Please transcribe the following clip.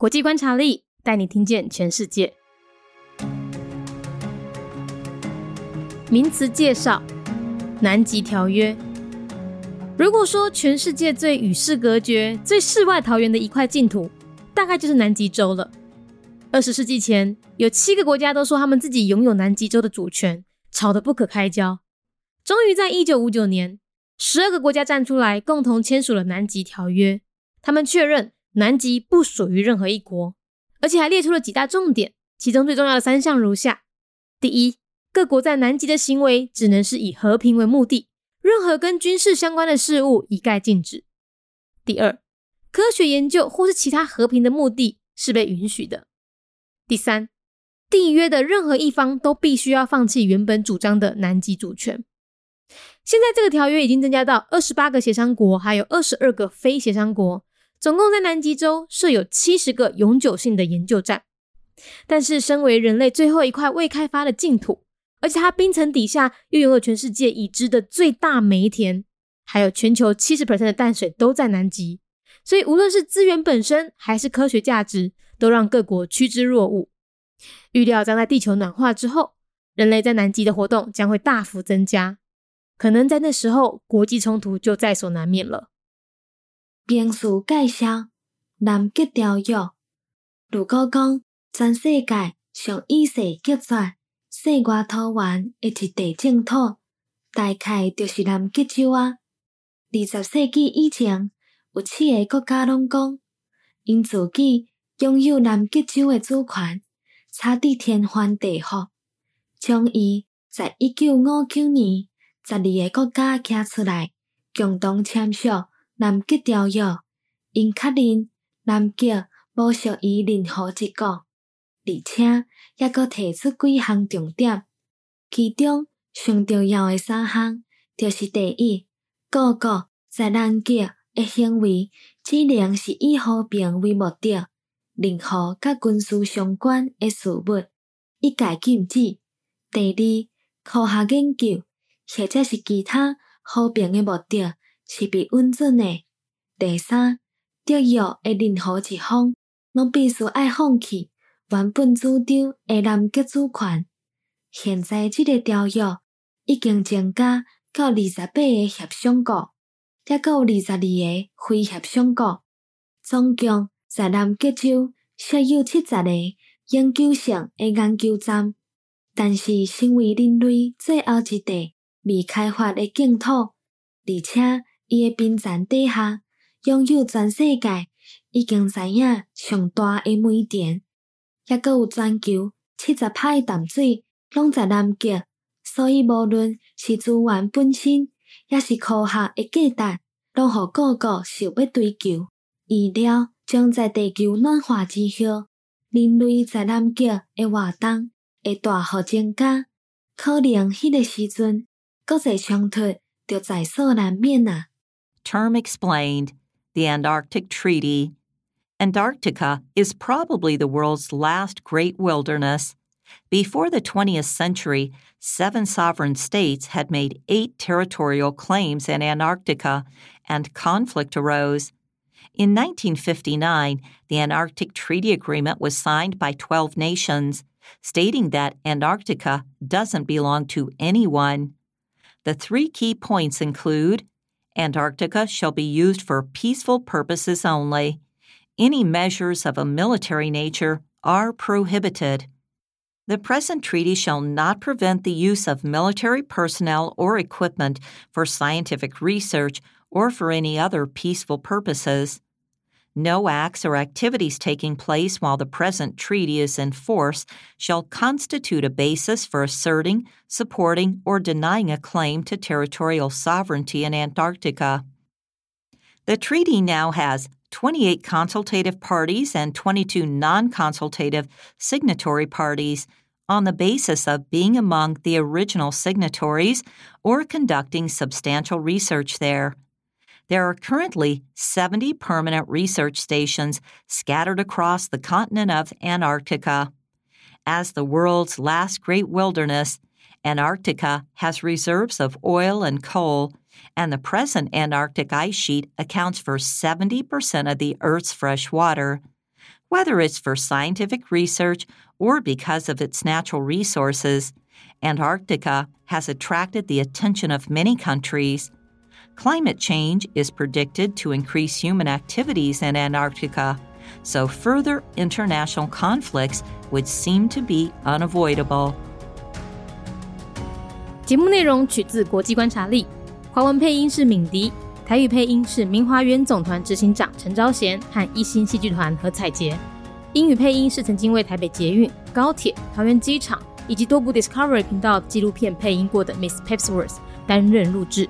国际观察力带你听见全世界。名词介绍：南极条约。如果说全世界最与世隔绝、最世外桃源的一块净土，大概就是南极洲了。二十世纪前，有七个国家都说他们自己拥有南极洲的主权，吵得不可开交。终于在一九五九年，十二个国家站出来，共同签署了南极条约。他们确认南极不属于任何一国，而且还列出了几大重点，其中最重要的三项如下：第一，各国在南极的行为只能是以和平为目的，任何跟军事相关的事物一概禁止。第二，科学研究或是其他和平的目的是被允许的。第三，缔约的任何一方都必须要放弃原本主张的南极主权。现在这个条约已经增加到二十八个协商国，还有二十二个非协商国，总共在南极洲设有七十个永久性的研究站。但是，身为人类最后一块未开发的净土。而且它冰层底下又拥有全世界已知的最大煤田，还有全球七十 percent 的淡水都在南极，所以无论是资源本身还是科学价值，都让各国趋之若鹜。预料将在地球暖化之后，人类在南极的活动将会大幅增加，可能在那时候国际冲突就在所难免了。兵书介绍南极条约，如果讲全世界上意识决绝。世外桃源的一地净土，大概就是南极洲啊。二十世纪以前，有七个国家拢讲，因自己拥有南极洲的主权，差伫天翻地覆，将伊在一九五九年十二个国家站出来，共同签署南极条约，因确认南极无属于任何一国。而且，也阁提出几项重点，其中上重要诶三项，就是第一，各国在南极诶行为只能是以和平为目的，任何甲军事相关诶事物一概禁止。第二，科学研究或者是其他和平诶目的是被允准诶。第三，得约诶任何一方，拢必须爱放弃。原本主张的南极主权，现在这个条约已经增加到二十八个协商国，也有二十二个非协商国，总共在南极洲设有七十个研究性的研究站。但是，身为人类最后一块未开发的净土，而且伊诶冰层底下拥有全世界已经知影上大诶煤田。抑阁有全球七十派淡水，拢在南极，所以无论是资源本身，也是科学诶价值，拢互各国想要追求。预料将在地球暖化之后，人类在南极诶活动会大幅增加，可能迄个时阵，国际冲突就在所难免啊。Term explained: The Antarctic Treaty. Antarctica is probably the world's last great wilderness. Before the 20th century, seven sovereign states had made eight territorial claims in Antarctica, and conflict arose. In 1959, the Antarctic Treaty Agreement was signed by 12 nations, stating that Antarctica doesn't belong to anyone. The three key points include Antarctica shall be used for peaceful purposes only any measures of a military nature are prohibited. The present treaty shall not prevent the use of military personnel or equipment for scientific research or for any other peaceful purposes. No acts or activities taking place while the present treaty is in force shall constitute a basis for asserting, supporting, or denying a claim to territorial sovereignty in Antarctica. The treaty now has 28 consultative parties and 22 non consultative signatory parties on the basis of being among the original signatories or conducting substantial research there. There are currently 70 permanent research stations scattered across the continent of Antarctica. As the world's last great wilderness, Antarctica has reserves of oil and coal and the present Antarctic ice sheet accounts for 70% of the Earth's fresh water. Whether it's for scientific research or because of its natural resources, Antarctica has attracted the attention of many countries. Climate change is predicted to increase human activities in Antarctica, so further international conflicts would seem to be unavoidable. 节目内容取自国际观察力，华文配音是敏迪，台语配音是明华园总团执行长陈昭贤和一星戏剧团何彩杰，英语配音是曾经为台北捷运、高铁、桃园机场以及多部 Discovery 频道纪录片配音过的 Miss Pepsworth 担任录制。